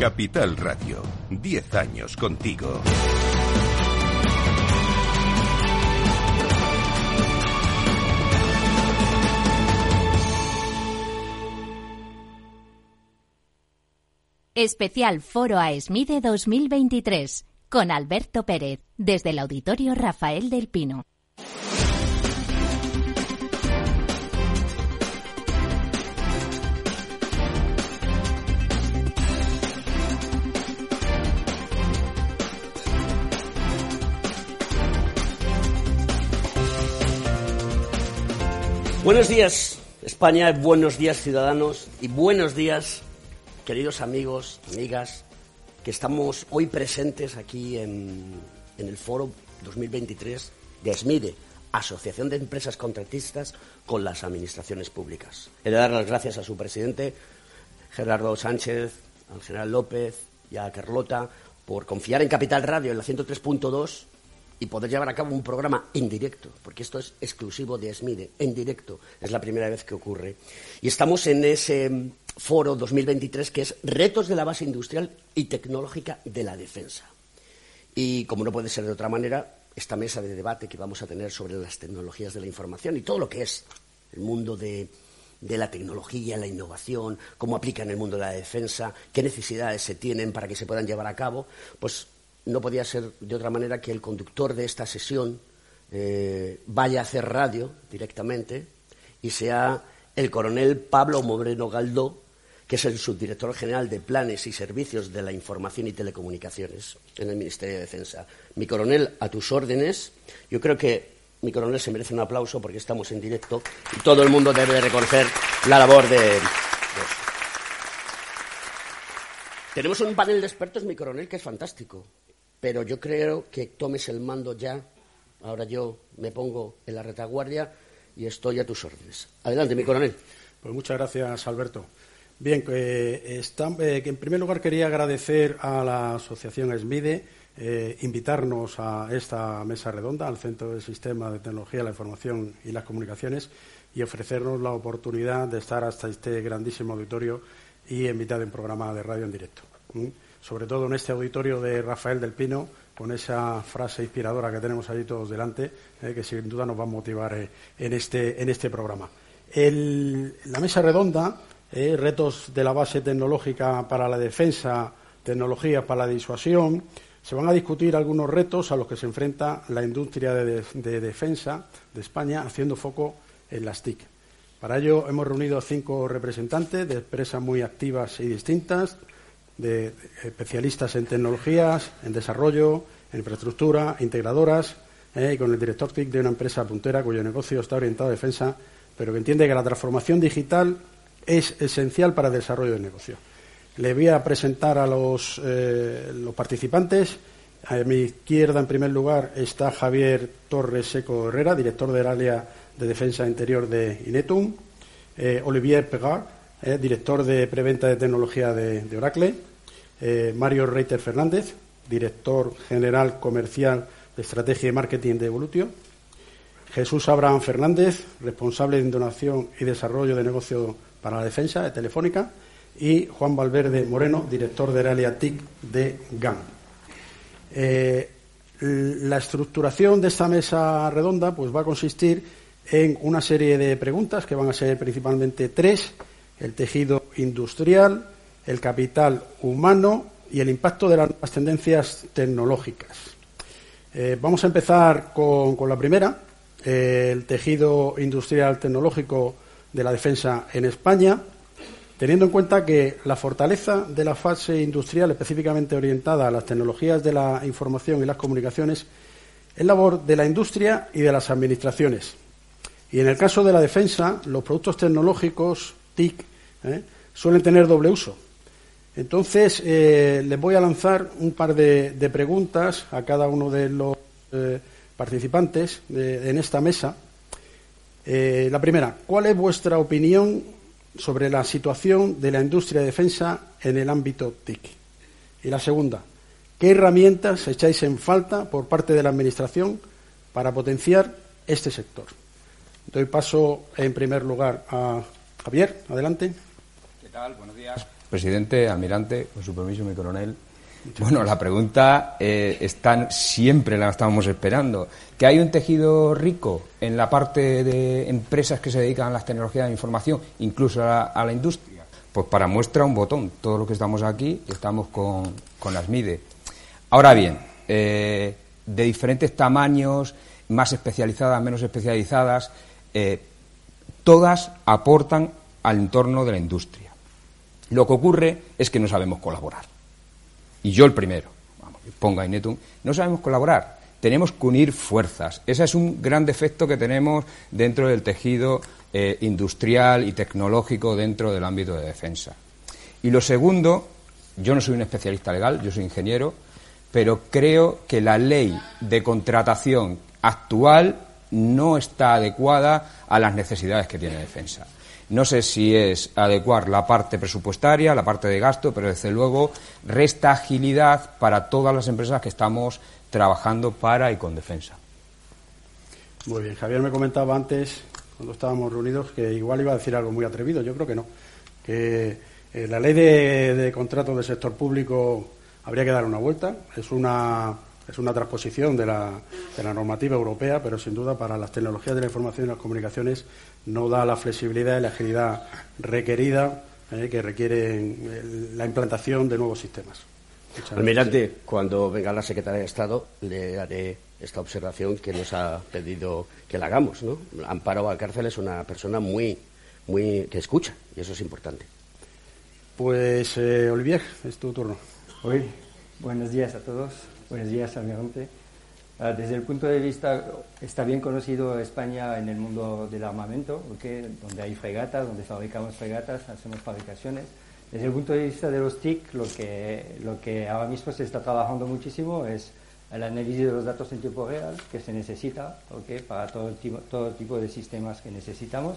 Capital Radio, 10 años contigo. Especial Foro AESMIDE 2023 con Alberto Pérez desde el Auditorio Rafael del Pino. Buenos días, España, buenos días, ciudadanos, y buenos días, queridos amigos, amigas, que estamos hoy presentes aquí en, el Foro 2023 de ASMIDE, Asociación de Empresas Contratistas con las Administraciones Públicas. He de dar las gracias a su presidente, Gerardo Sánchez, al general López y a Carlota por confiar en Capital Radio en la 103.2 y poder llevar a cabo un programa en directo, porque esto es exclusivo de SMIDE, en directo, es la primera vez que ocurre. Y estamos en ese mm, foro 2023 que es Retos de la base industrial y tecnológica de la defensa. Y como no puede ser de otra manera, esta mesa de debate que vamos a tener sobre las tecnologías de la información y todo lo que es el mundo de, de la tecnología, la innovación, cómo aplica en el mundo de la defensa, qué necesidades se tienen para que se puedan llevar a cabo, pues no podía ser de otra manera que el conductor de esta sesión eh, vaya a hacer radio directamente y sea el coronel Pablo Moreno Galdó, que es el subdirector general de Planes y Servicios de la Información y Telecomunicaciones en el Ministerio de Defensa. Mi coronel, a tus órdenes. Yo creo que mi coronel se merece un aplauso porque estamos en directo y todo el mundo debe reconocer la labor de. Tenemos un panel de expertos, mi coronel, que es fantástico pero yo creo que tomes el mando ya. Ahora yo me pongo en la retaguardia y estoy a tus órdenes. Adelante, mi coronel. Pues muchas gracias, Alberto. Bien, eh, que en primer lugar quería agradecer a la Asociación ESMIDE eh, invitarnos a esta mesa redonda, al Centro del Sistema de Tecnología, la Información y las Comunicaciones, y ofrecernos la oportunidad de estar hasta este grandísimo auditorio y en programa de radio en directo sobre todo en este auditorio de Rafael del Pino, con esa frase inspiradora que tenemos allí todos delante, eh, que sin duda nos va a motivar eh, en, este, en este programa. la mesa redonda, eh, retos de la base tecnológica para la defensa, tecnologías para la disuasión, se van a discutir algunos retos a los que se enfrenta la industria de, de defensa de España, haciendo foco en las TIC. Para ello hemos reunido a cinco representantes de empresas muy activas y distintas, de especialistas en tecnologías, en desarrollo, en infraestructura, integradoras, eh, y con el director TIC de una empresa puntera cuyo negocio está orientado a defensa, pero que entiende que la transformación digital es esencial para el desarrollo del negocio. Le voy a presentar a los, eh, los participantes. A mi izquierda, en primer lugar, está Javier Torres Seco Herrera, director del área de defensa interior de Inetum. Eh, Olivier Pegard, director de preventa de tecnología de Oracle. Eh, Mario Reiter Fernández, director general comercial de estrategia y marketing de Evolutio, Jesús Abraham Fernández, responsable de donación y desarrollo de negocio para la defensa de Telefónica, y Juan Valverde Moreno, director de Realia TIC de GAN. Eh, la estructuración de esta mesa redonda pues, va a consistir en una serie de preguntas que van a ser principalmente tres: el tejido industrial, el capital humano y el impacto de las tendencias tecnológicas. Eh, vamos a empezar con, la primera, eh, el tejido industrial tecnológico de la defensa en España, teniendo en cuenta que la fortaleza de la fase industrial específicamente orientada a las tecnologías de la información y las comunicaciones es labor de la industria y de las administraciones. Y en el caso de la defensa, los productos tecnológicos TIC eh, suelen tener doble uso entonces, eh, les voy a lanzar un par de, preguntas a cada uno de los eh, participantes en esta mesa. Eh, la primera, ¿cuál es vuestra opinión sobre la situación de la industria de defensa en el ámbito TIC? Y la segunda, ¿qué herramientas echáis en falta por parte de la Administración para potenciar este sector? Doy paso en primer lugar a Javier. Adelante. ¿Qué tal? Buenos días. Presidente, almirante, con su permiso, mi coronel. Bueno, la pregunta eh, están, siempre la estamos esperando. ¿Que hay un tejido rico en la parte de empresas que se dedican a las tecnologías de información, incluso a la, industria? Pues para muestra un botón. Todo lo que estamos aquí estamos con, con las MIDE. Ahora bien, eh, de diferentes tamaños, más especializadas, menos especializadas, eh, todas aportan al entorno de la industria. Lo que ocurre es que no sabemos colaborar. Y yo el primero, vamos, ponga Inetum, no sabemos colaborar. Tenemos que unir fuerzas. Ese es un gran defecto que tenemos dentro del tejido eh, industrial y tecnológico dentro del ámbito de defensa. Y lo segundo, yo no soy un especialista legal, yo soy ingeniero, pero creo que la ley de contratación actual no está adecuada a las necesidades que tiene defensa. No sé si es adecuar la parte presupuestaria, la parte de gasto, pero desde luego resta agilidad para todas las empresas que estamos trabajando para y con defensa. Muy bien, Javier me comentaba antes, cuando estábamos reunidos, que igual iba a decir algo muy atrevido. Yo creo que no. Que eh, la ley de, de contratos del sector público habría que dar una vuelta. Es una es una transposición de la, de la, normativa europea, pero sin duda para las tecnologías de la información y las comunicaciones no da la flexibilidad y la agilidad requerida eh, que requieren eh, la implantación de nuevos sistemas. Almirante, cuando venga la secretaria de Estado, le haré esta observación que nos ha pedido que la hagamos. ¿no? Amparo Valcárcel es una persona muy, muy que escucha y eso es importante. Pues, eh, Olivier, es tu turno. Hoy, buenos días a todos. Buenos días, almirante. Ah, desde el punto de vista, está bien conocido España en el mundo del armamento, donde hay fregatas, donde fabricamos fregatas, hacemos fabricaciones. Desde el punto de vista de los TIC, lo que, lo que ahora mismo se está trabajando muchísimo es el análisis de los datos en tiempo real que se necesita para todo, tipo, todo tipo de sistemas que necesitamos.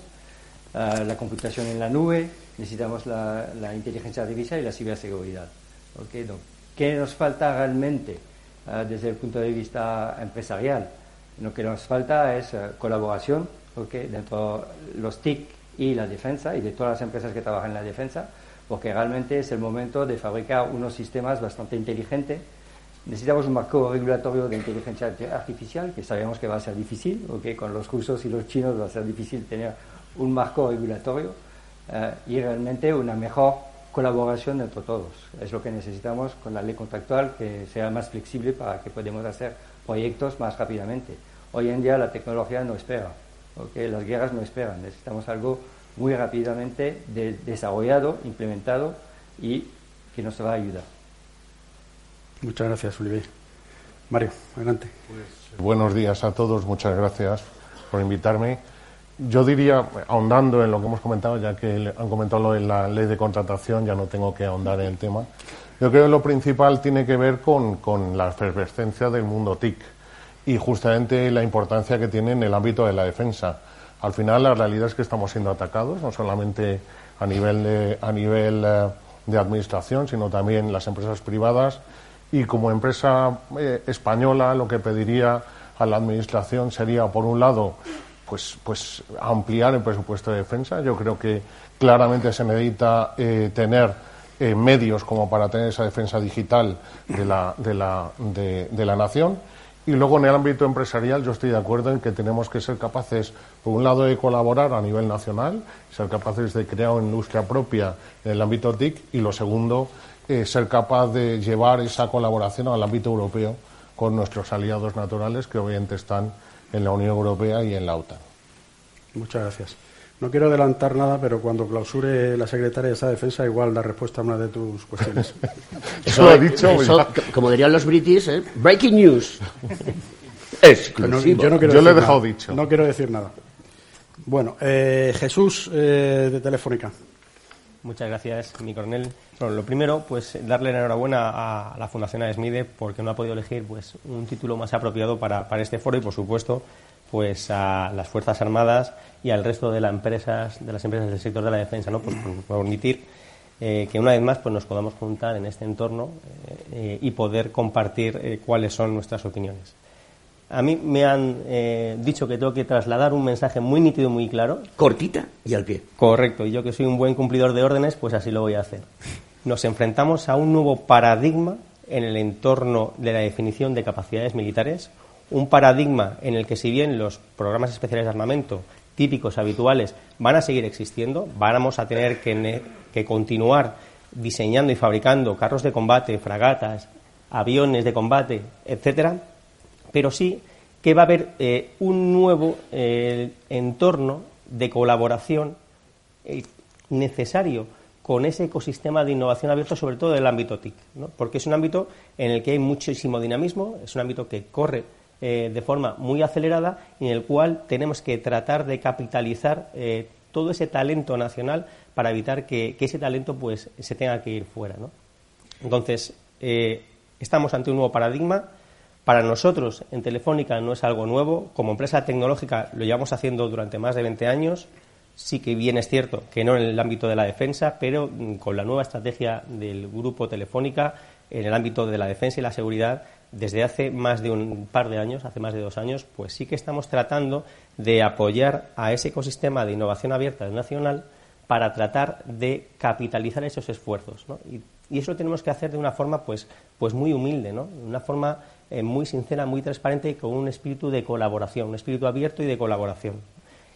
Ah, la computación en la nube, necesitamos la, la inteligencia artificial y la ciberseguridad. ¿Qué nos falta realmente? Eh, desde el punto de vista empresarial. Lo que nos falta es eh, colaboración, porque dentro de los TIC y la defensa, y de todas las empresas que trabajan en la defensa, porque realmente es el momento de fabricar unos sistemas bastante inteligentes. Necesitamos un marco regulatorio de inteligencia artificial, que sabemos que va a ser difícil, porque con los rusos y los chinos va a ser difícil tener un marco regulatorio, eh, y realmente una mejor colaboración entre todos. Es lo que necesitamos con la ley contractual, que sea más flexible para que podamos hacer proyectos más rápidamente. Hoy en día la tecnología no espera, porque las guerras no esperan. Necesitamos algo muy rápidamente desarrollado, implementado y que nos va a ayudar. Muchas gracias, Olivier. Mario, adelante. Pues, buenos días a todos, muchas gracias por invitarme. Yo diría, ahondando en lo que hemos comentado, ya que han comentado lo de la ley de contratación, ya no tengo que ahondar en el tema. Yo creo que lo principal tiene que ver con, con la efervescencia del mundo TIC y justamente la importancia que tiene en el ámbito de la defensa. Al final, la realidad es que estamos siendo atacados, no solamente a nivel de, a nivel, eh, de administración, sino también las empresas privadas. Y como empresa eh, española, lo que pediría a la administración sería, por un lado, pues, pues ampliar el presupuesto de defensa. Yo creo que claramente se necesita eh, tener eh, medios como para tener esa defensa digital de la, de, la, de, la nación. Y luego en el ámbito empresarial yo estoy de acuerdo en que tenemos que ser capaces, por un lado, de colaborar a nivel nacional, ser capaces de crear una industria propia en el ámbito TIC y lo segundo, eh, ser capaz de llevar esa colaboración al ámbito europeo con nuestros aliados naturales que obviamente están en la Unión Europea y en la OTAN. Muchas gracias. No quiero adelantar nada, pero cuando clausure la secretaria de esa defensa, igual da respuesta a una de tus cuestiones. eso lo ha dicho. como dirían los british, ¿eh? breaking news. yo, no quiero le he dejado dicho. No quiero decir nada. Bueno, eh, Jesús eh, de Telefónica. Muchas gracias, mi coronel. Bueno, lo primero, pues darle la enhorabuena a la Fundación AESMIDE porque no ha podido elegir pues un título más apropiado para, para este foro y, por supuesto, pues a las Fuerzas Armadas y al resto de las empresas, de las empresas del sector de la defensa, ¿no? Pues por permitir eh, que una vez más pues nos podamos juntar en este entorno eh, y poder compartir eh, cuáles son nuestras opiniones. A mí me han dicho que tengo que trasladar un mensaje muy nítido, muy claro. Cortita y al pie. Correcto, y yo que soy un buen cumplidor de órdenes, pues así lo voy a hacer. nos enfrentamos a un nuevo paradigma en el entorno de la definición de capacidades militares, un paradigma en el que si bien los programas especiales de armamento típicos, habituales, van a seguir existiendo, vamos a tener que, que continuar diseñando y fabricando carros de combate, fragatas, aviones de combate, etcétera, pero sí que va a haber eh, un nuevo eh, entorno de colaboración eh, necesario con ese ecosistema de innovación abierto, sobre todo del ámbito TIC, porque es un ámbito en el que hay muchísimo dinamismo, es un ámbito que corre de forma muy acelerada y en el cual tenemos que tratar de capitalizar todo ese talento nacional para evitar que, ese talento pues se tenga que ir fuera. Entonces, estamos ante un nuevo paradigma para nosotros, en Telefónica, no es algo nuevo. Como empresa tecnológica lo llevamos haciendo durante más de 20 años. Sí que bien es cierto que no en el ámbito de la defensa, pero mm, con la nueva estrategia del grupo Telefónica en el ámbito de la defensa y la seguridad, desde hace más de un par de años, hace más de dos años, pues sí que estamos tratando de apoyar a ese ecosistema de innovación abierta nacional para tratar de capitalizar esos esfuerzos. Y, y, eso lo tenemos que hacer de una forma pues, pues muy humilde, ¿no? de una forma eh, muy sincera, muy transparente y con un espíritu de colaboración, un espíritu abierto y de colaboración.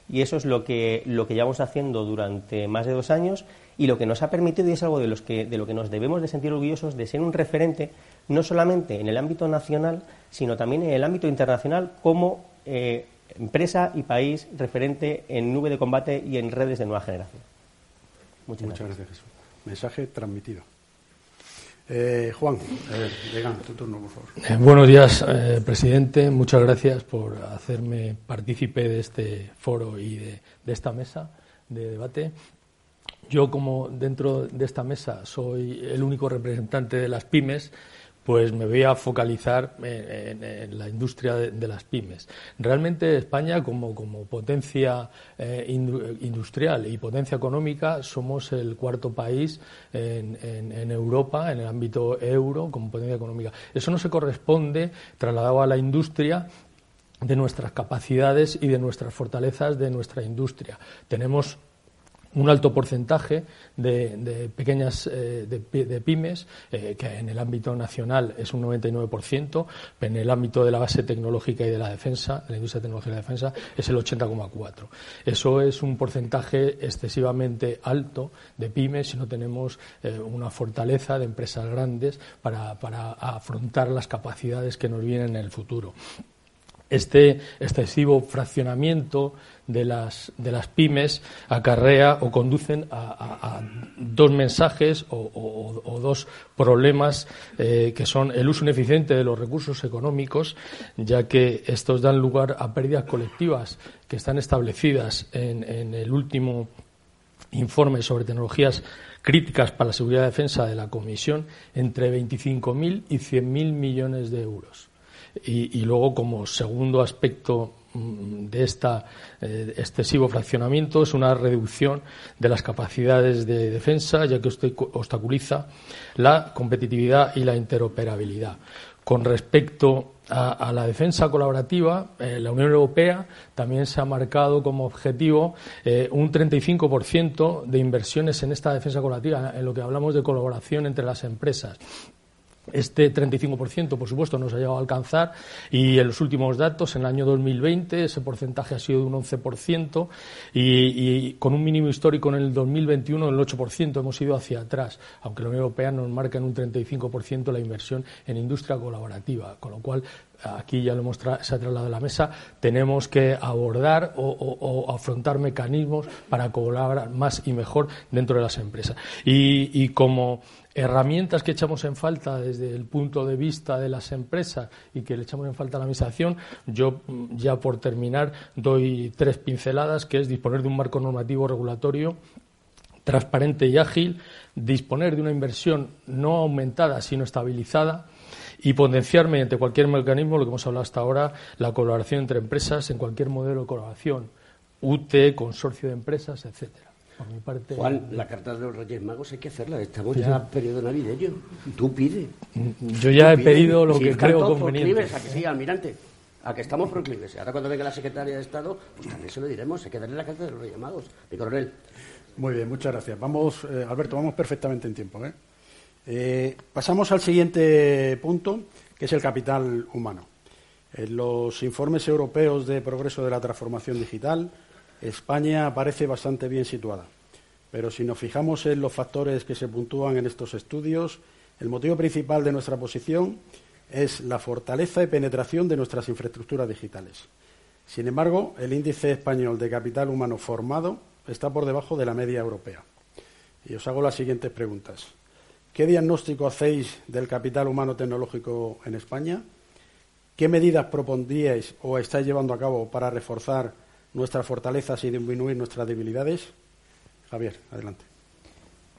Y eso es lo que, lo que llevamos haciendo durante más de dos años y lo que nos ha permitido, y es algo de, los que, de lo que nos debemos de sentir orgullosos, de ser un referente no solamente en el ámbito nacional, sino también en el ámbito internacional como eh, empresa y país referente en nube de combate y en redes de nueva generación. Muchas, Muchas gracias. Jesús. Mensaje transmitido. Eh, Juan, venga, tu turno, por favor. Eh, buenos días, eh, presidente. Muchas gracias por hacerme partícipe de este foro y de esta mesa de debate. Yo, como dentro de esta mesa soy el único representante de las pymes, pues me voy a focalizar en, la industria de, las pymes. Realmente España, como, potencia eh, industrial y potencia económica, somos el cuarto país en, Europa, en el ámbito euro, como potencia económica. Eso no se corresponde, trasladado a la industria, de nuestras capacidades y de nuestras fortalezas de nuestra industria. Tenemos un alto porcentaje de, pequeñas eh, de, pymes, eh, que en el ámbito nacional es un 99%, en el ámbito de la base tecnológica y de la defensa, de la industria tecnológica y la defensa, es el 80,4%. Eso es un porcentaje excesivamente alto de pymes si no tenemos eh, una fortaleza de empresas grandes para, para afrontar las capacidades que nos vienen en el futuro este excesivo fraccionamiento de las, de las pymes acarrea o conducen a, dos mensajes o, dos problemas eh, que son el uso ineficiente de los recursos económicos, ya que estos dan lugar a pérdidas colectivas que están establecidas en, en el último informe sobre tecnologías críticas para la seguridad y defensa de la Comisión entre 25.000 y 100.000 millones de euros. Y, luego, como segundo aspecto mm, de este excesivo fraccionamiento es una reducción de las capacidades de defensa, ya que obstaculiza la competitividad y la interoperabilidad. Con respecto a, la defensa colaborativa, eh, la Unión Europea también se ha marcado como objetivo eh, un 35% de inversiones en esta defensa colaborativa, en lo que hablamos de colaboración entre las empresas. Este 35%, por supuesto, no se ha llegado a alcanzar y en los últimos datos, en el año 2020, ese porcentaje ha sido de un 11% y, con un mínimo histórico en el 2021 del 8%. Hemos ido hacia atrás, aunque la Unión Europea nos marca en un 35% la inversión en industria colaborativa, con lo cual aquí ya lo hemos se ha trasladado a la mesa, tenemos que abordar o, afrontar mecanismos para colaborar más y mejor dentro de las empresas. y como herramientas que echamos en falta desde el punto de vista de las empresas y que le echamos en falta a la Administración, yo mm, ya por terminar doy tres pinceladas, que es disponer de un marco normativo regulatorio transparente y ágil, disponer de una inversión no aumentada, sino estabilizada, y potenciar mediante cualquier mecanismo, lo que hemos hablado hasta ahora, la colaboración entre empresas en cualquier modelo de colaboración, UTE, consorcio de empresas, etcétera. Juan, la carta de los Reyes Magos hay que hacerla. Estamos ya en periodo navideño. Tú pide. Yo ya he pedido lo que creo conveniente. a que sí, almirante. A que estamos proclives. Ahora cuando venga la secretaria de Estado, pues también se lo diremos. Hay que darle la carta de los Reyes Magos. Mi coronel. Muy bien, muchas gracias. Vamos, eh, Alberto, vamos perfectamente en tiempo. ¿eh? Eh, pasamos al siguiente punto, que es el capital humano. En los informes europeos de progreso de la transformación digital, España aparece bastante bien situada. Pero si nos fijamos en los factores que se puntúan en estos estudios, el motivo principal de nuestra posición es la fortaleza y penetración de nuestras infraestructuras digitales. Sin embargo, el índice español de capital humano formado está por debajo de la media europea. Y os hago las siguientes preguntas. ¿Qué diagnóstico hacéis del capital humano tecnológico en España? ¿Qué medidas propondríais o estáis llevando a cabo para reforzar nuestras fortalezas y disminuir nuestras debilidades? Javier, adelante.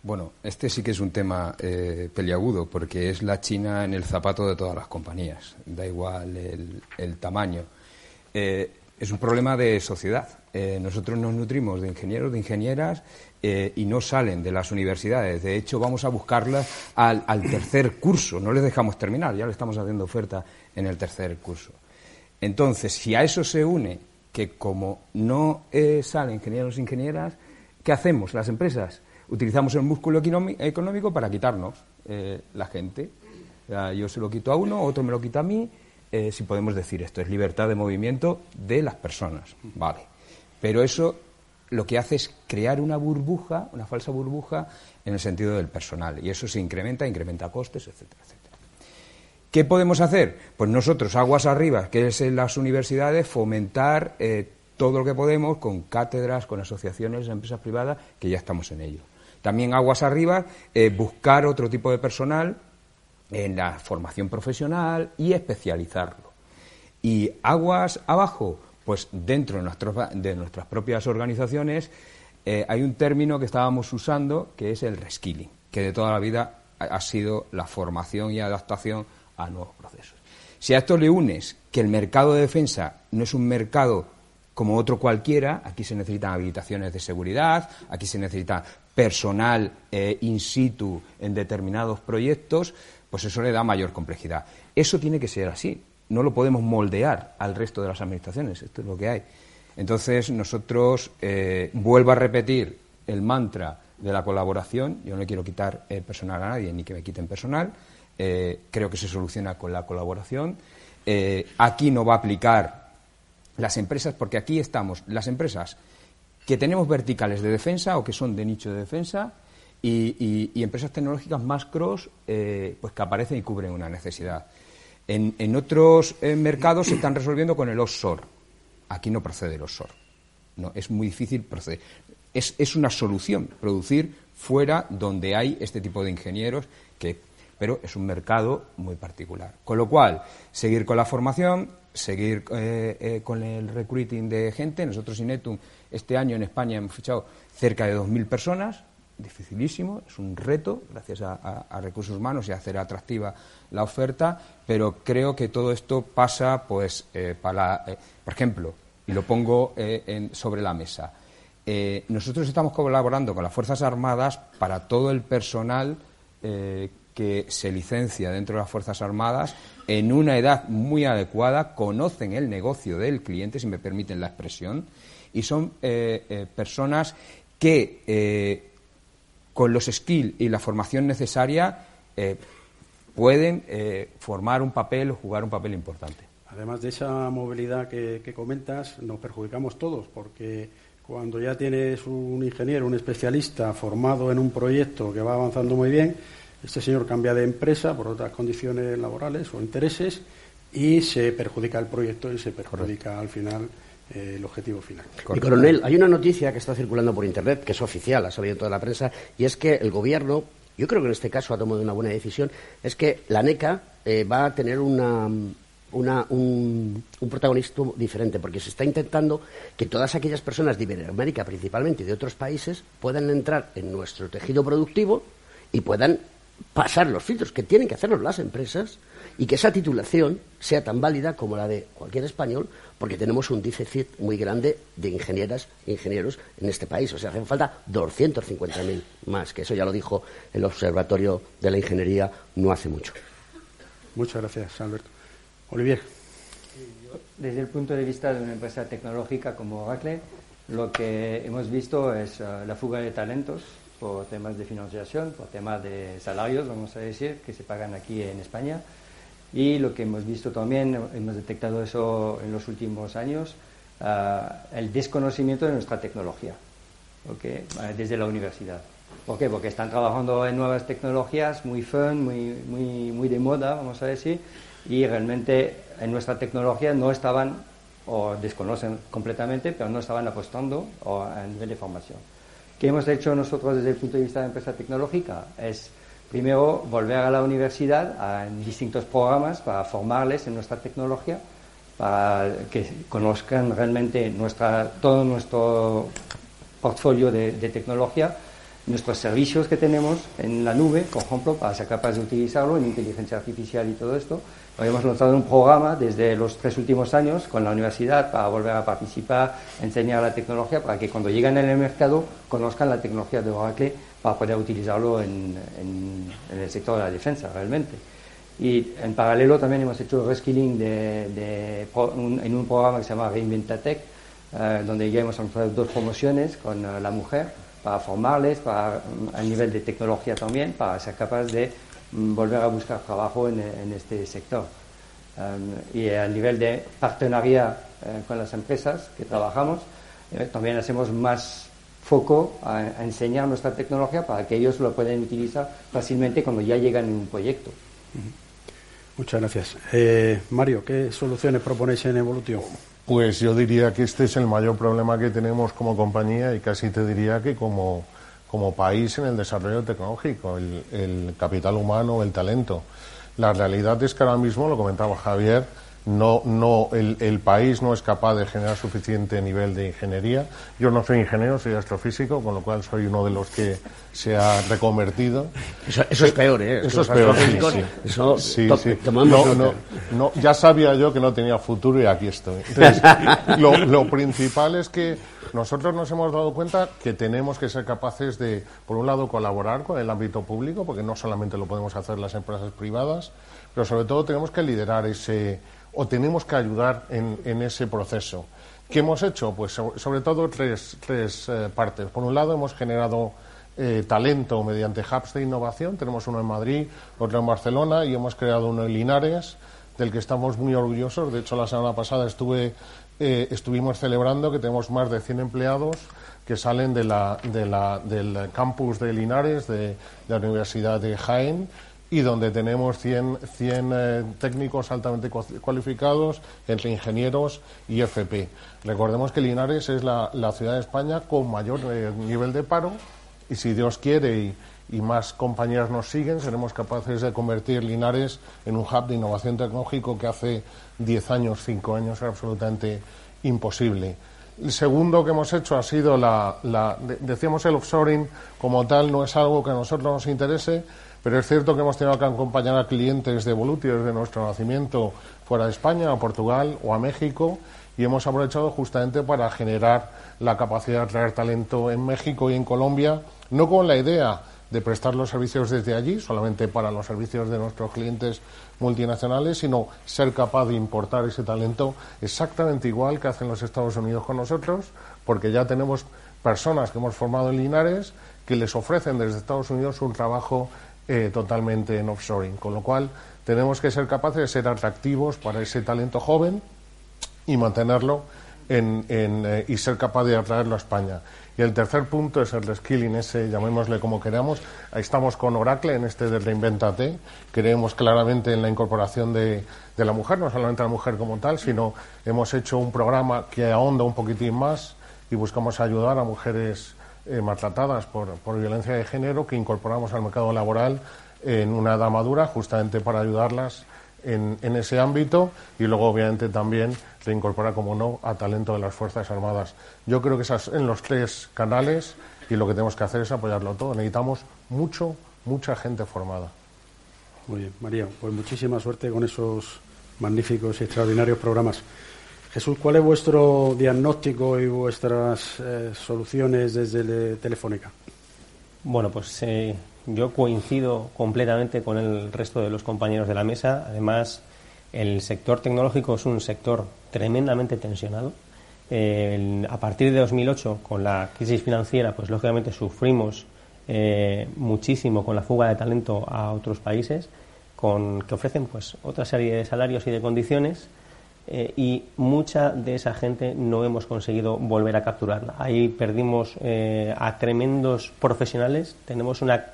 Bueno, este sí que es un tema eh, peliagudo porque es la China en el zapato de todas las compañías, da igual el, tamaño. Eh, es un problema de sociedad. Eh, nosotros nos nutrimos de ingenieros, de ingenieras y no salen de las universidades. De hecho, vamos a buscarlas al, tercer curso. No les dejamos terminar, ya le estamos haciendo oferta en el tercer curso. Entonces, si a eso se une que como no salen ingenieros e ingenieras, ¿qué hacemos las empresas? utilizamos el músculo económico para quitarnos eh, la gente. yo se lo quito a uno, otro me lo quita a mí. Eh, si podemos decir esto, es libertad de movimiento de las personas. Vale. Pero eso lo que hace es crear una burbuja, una falsa burbuja, en el sentido del personal. Y eso se incrementa, incrementa costes, etcétera, etcétera. ¿Qué podemos hacer? Pues nosotros, aguas arriba, que es en las universidades, fomentar eh, todo lo que podemos con cátedras, con asociaciones, empresas privadas, que ya estamos en ello. También aguas arriba, eh, buscar otro tipo de personal en la formación profesional y especializarlo. Y aguas abajo, pues dentro de, nuestras propias organizaciones eh, hay un término que estábamos usando que es el reskilling, que de toda la vida ha sido la formación y adaptación a nuevos procesos. Si a esto le unes que el mercado de defensa no es un mercado como otro cualquiera, aquí se necesitan habilitaciones de seguridad, aquí se necesita personal eh, in situ en determinados proyectos, pues eso le da mayor complejidad. Eso tiene que ser así, no lo podemos moldear al resto de las administraciones, esto es lo que hay. Entonces, nosotros, eh, vuelvo a repetir el mantra de la colaboración, yo no quiero quitar eh, personal a nadie ni que me quiten personal, creo que se soluciona con la colaboración. aquí no va a aplicar las empresas, porque aquí estamos, las empresas que tenemos verticales de defensa o que son de nicho de defensa y, empresas tecnológicas más cross eh, pues que aparecen y cubren una necesidad. En, otros eh, mercados se están resolviendo con el offshore. Aquí no procede el offshore. No, es muy difícil proceder. Es, es una solución producir fuera donde hay este tipo de ingenieros que pero es un mercado muy particular. Con lo cual, seguir con la formación, seguir eh, con el recruiting de gente. Nosotros, Inetum, este año en España hemos fichado cerca de 2.000 personas, dificilísimo, es un reto, gracias a, recursos humanos y a hacer atractiva la oferta, pero creo que todo esto pasa, pues, eh, para, eh, por ejemplo, y lo pongo eh, sobre la mesa. nosotros estamos colaborando con las Fuerzas Armadas para todo el personal que se licencia dentro de las Fuerzas Armadas en una edad muy adecuada, conocen el negocio del cliente, si me permiten la expresión, y son eh, eh, personas que eh, con los skills y la formación necesaria pueden formar un papel o jugar un papel importante. Además de esa movilidad que, comentas, nos perjudicamos todos porque cuando ya tienes un ingeniero, un especialista formado en un proyecto que va avanzando muy bien, este señor cambia de empresa por otras condiciones laborales o intereses y se perjudica el proyecto y se perjudica al final eh, el objetivo final. Y coronel, hay una noticia que está circulando por Internet, que es oficial, ha salido en toda la prensa, y es que el Gobierno, yo creo que en este caso ha tomado una buena decisión, es que la NECA eh, va a tener una, una, un, un, protagonismo diferente, porque se está intentando que todas aquellas personas de Iberoamérica principalmente y de otros países puedan entrar en nuestro tejido productivo y puedan pasar los filtros que tienen que hacerlos las empresas y que esa titulación sea tan válida como la de cualquier español, porque tenemos un déficit muy grande de ingenieras e ingenieros en este país. O sea, hacen falta 250.000 más, que eso ya lo dijo el Observatorio de la Ingeniería no hace mucho. Muchas gracias, Alberto. Olivier. Desde el punto de vista de una empresa tecnológica como Oracle, lo que hemos visto es uh, la fuga de talentos por temas de financiación, por temas de salarios, vamos a decir, que se pagan aquí en España. Y lo que hemos visto también, hemos detectado eso en los últimos años, ah, el desconocimiento de nuestra tecnología, ¿okay? Ah, desde la universidad. ¿Por qué? Porque están trabajando en nuevas tecnologías, muy fun, muy, muy, muy de moda, vamos a decir, y realmente en nuestra tecnología no estaban, o desconocen completamente, pero no estaban apostando a nivel de formación. ¿Qué hemos hecho nosotros desde el punto de vista de empresa tecnológica? Es primero volver a la universidad en distintos programas para formarles en nuestra tecnología, para que conozcan realmente nuestra, todo nuestro portfolio de, de tecnología nuestros servicios que tenemos en la nube, por ejemplo, para ser capaces de utilizarlo en inteligencia artificial y todo esto. Hemos lanzado un programa desde los tres últimos años con la universidad para volver a participar, enseñar la tecnología, para que cuando lleguen en el mercado conozcan la tecnología de Oracle para poder utilizarlo en, el sector de la defensa realmente. Y en paralelo también hemos hecho reskilling de, en un programa que se llama Reinventatech, eh, donde ya hemos lanzado dos promociones con eh, la mujer para formarles, para, a nivel de tecnología también, para ser capaces de mm, volver a buscar trabajo en, este sector. Um, y a nivel de partenaria eh, con las empresas que trabajamos, eh, también hacemos más foco a, enseñar nuestra tecnología para que ellos lo puedan utilizar fácilmente cuando ya llegan en un proyecto. Muchas gracias. Eh, Mario, ¿qué soluciones proponéis en Evolution? Pues yo diría que este es el mayor problema que tenemos como compañía y casi te diría que como, como país en el desarrollo tecnológico, el, el capital humano, el talento. La realidad es que ahora mismo, lo comentaba Javier, no, no, el, el, país no es capaz de generar suficiente nivel de ingeniería. Yo no soy ingeniero, soy astrofísico, con lo cual soy uno de los que se ha reconvertido. Eso, es peor, ¿eh? Eso es peor, sí, sí. Eso, sí, sí. No, no, no, ya sabía yo que no tenía futuro y aquí estoy. Entonces, lo, lo principal es que nosotros nos hemos dado cuenta que tenemos que ser capaces de, por un lado, colaborar con el ámbito público, porque no solamente lo podemos hacer las empresas privadas, pero sobre todo tenemos que liderar ese o tenemos que ayudar en, ese proceso. ¿Qué hemos hecho? Pues sobre, todo tres, tres eh, partes. Por un lado, hemos generado eh, talento mediante hubs de innovación. Tenemos uno en Madrid, otro en Barcelona y hemos creado uno en Linares, del que estamos muy orgullosos. De hecho, la semana pasada eh, estuvimos celebrando que tenemos más de 100 empleados que salen del campus de Linares, de, la Universidad de Jaén y donde tenemos 100, 100 eh, técnicos altamente cualificados entre ingenieros y FP. Recordemos que Linares es la, ciudad de España con mayor nivel de paro y si Dios quiere y, y, más compañías nos siguen, seremos capaces de convertir Linares en un hub de innovación tecnológico que hace 10 años, 5 años era absolutamente imposible. El segundo que hemos hecho ha sido la, decíamos el offshoring como tal no es algo que a nosotros nos interese, pero es cierto que hemos tenido que acompañar a clientes de Evolutio desde nuestro nacimiento fuera de España, a Portugal o a México, y hemos aprovechado justamente para generar la capacidad de atraer talento en México y en Colombia, no con la idea de prestar los servicios desde allí, solamente para los servicios de nuestros clientes multinacionales, sino ser capaz de importar ese talento exactamente igual que hacen los Estados Unidos con nosotros, porque ya tenemos personas que hemos formado en Linares que les ofrecen desde Estados Unidos un trabajo eh, totalmente en offshoring. Con lo cual, tenemos que ser capaces de ser atractivos para ese talento joven y mantenerlo en, eh, y ser capaz de atraerlo a España. Y el tercer punto es el reskilling, ese llamémosle como queramos. Ahí estamos con Oracle en este de Reinventate. Creemos claramente en la incorporación de, la mujer, no solamente la mujer como tal, sino hemos hecho un programa que ahonda un poquitín más y buscamos ayudar a mujeres eh, maltratadas por, violencia de género que incorporamos al mercado laboral en una edad madura justamente para ayudarlas en, en, ese ámbito y luego obviamente también se incorpora como no a talento de las Fuerzas Armadas. Yo creo que esas en los tres canales y lo que tenemos que hacer es apoyarlo todo. Necesitamos mucho, mucha gente formada. Muy bien, María, pues muchísima suerte con esos magníficos y extraordinarios programas. Jesús, ¿cuál es vuestro diagnóstico y vuestras eh, soluciones desde Telefónica? Bueno, pues eh, yo coincido completamente con el resto de los compañeros de la mesa. Además, el sector tecnológico es un sector tremendamente tensionado. a partir de 2008, con la crisis financiera, pues lógicamente sufrimos eh, muchísimo con la fuga de talento a otros países, con, que ofrecen pues otra serie de salarios y de condiciones eh, y mucha de esa gente no hemos conseguido volver a capturarla. Ahí perdimos eh, a tremendos profesionales, tenemos una,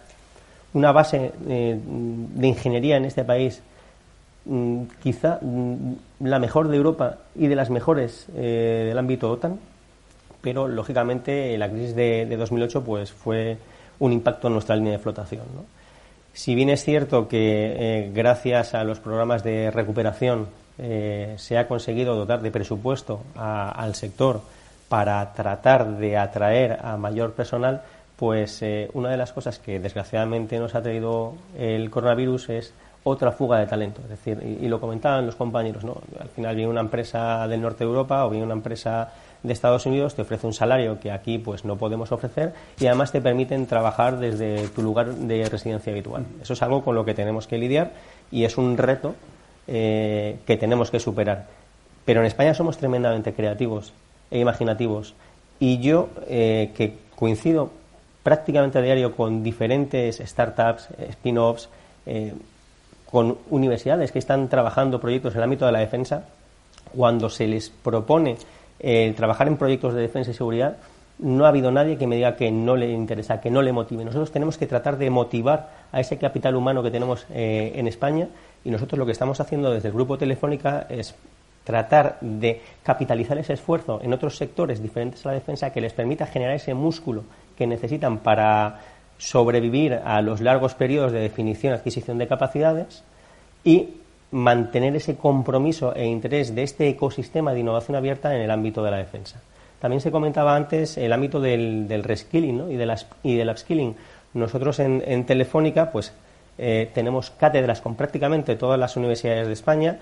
una base eh, de ingeniería en este país mm, quizá mm, la mejor de Europa y de las mejores del ámbito OTAN, pero lógicamente la crisis de, de, 2008 pues fue un impacto en nuestra línea de flotación. Si bien es cierto que gracias a los programas de recuperación eh, se ha conseguido dotar de presupuesto al sector para tratar de atraer a mayor personal, pues eh, una de las cosas que desgraciadamente nos ha traído el coronavirus es otra fuga de talento. Es decir, y, lo comentaban los compañeros, ¿no? Al final viene una empresa del norte de Europa o viene una empresa de Estados Unidos, te ofrece un salario que aquí pues no podemos ofrecer y además te permiten trabajar desde tu lugar de residencia habitual. Eso es algo con lo que tenemos que lidiar y es un reto eh, que tenemos que superar. Pero en España somos tremendamente creativos e imaginativos. Y yo, eh, que coincido prácticamente a diario con diferentes startups, spin-offs, eh, con universidades que están trabajando proyectos en el ámbito de la defensa, cuando se les propone trabajar en proyectos de defensa y seguridad, no ha habido nadie que me diga que no le interesa, que no le motive. Nosotros tenemos que tratar de motivar a ese capital humano que tenemos en España y nosotros lo que estamos haciendo desde el Grupo Telefónica es tratar de capitalizar ese esfuerzo en otros sectores diferentes a la defensa que les permita generar ese músculo que necesitan para sobrevivir a los largos periodos de definición adquisición de capacidades y mantener ese compromiso e interés de este ecosistema de innovación abierta en el ámbito de la defensa. También se comentaba antes el ámbito del, del reskilling y, de y del upskilling. Nosotros en, Telefónica, pues eh, tenemos cátedras con prácticamente todas las universidades de España,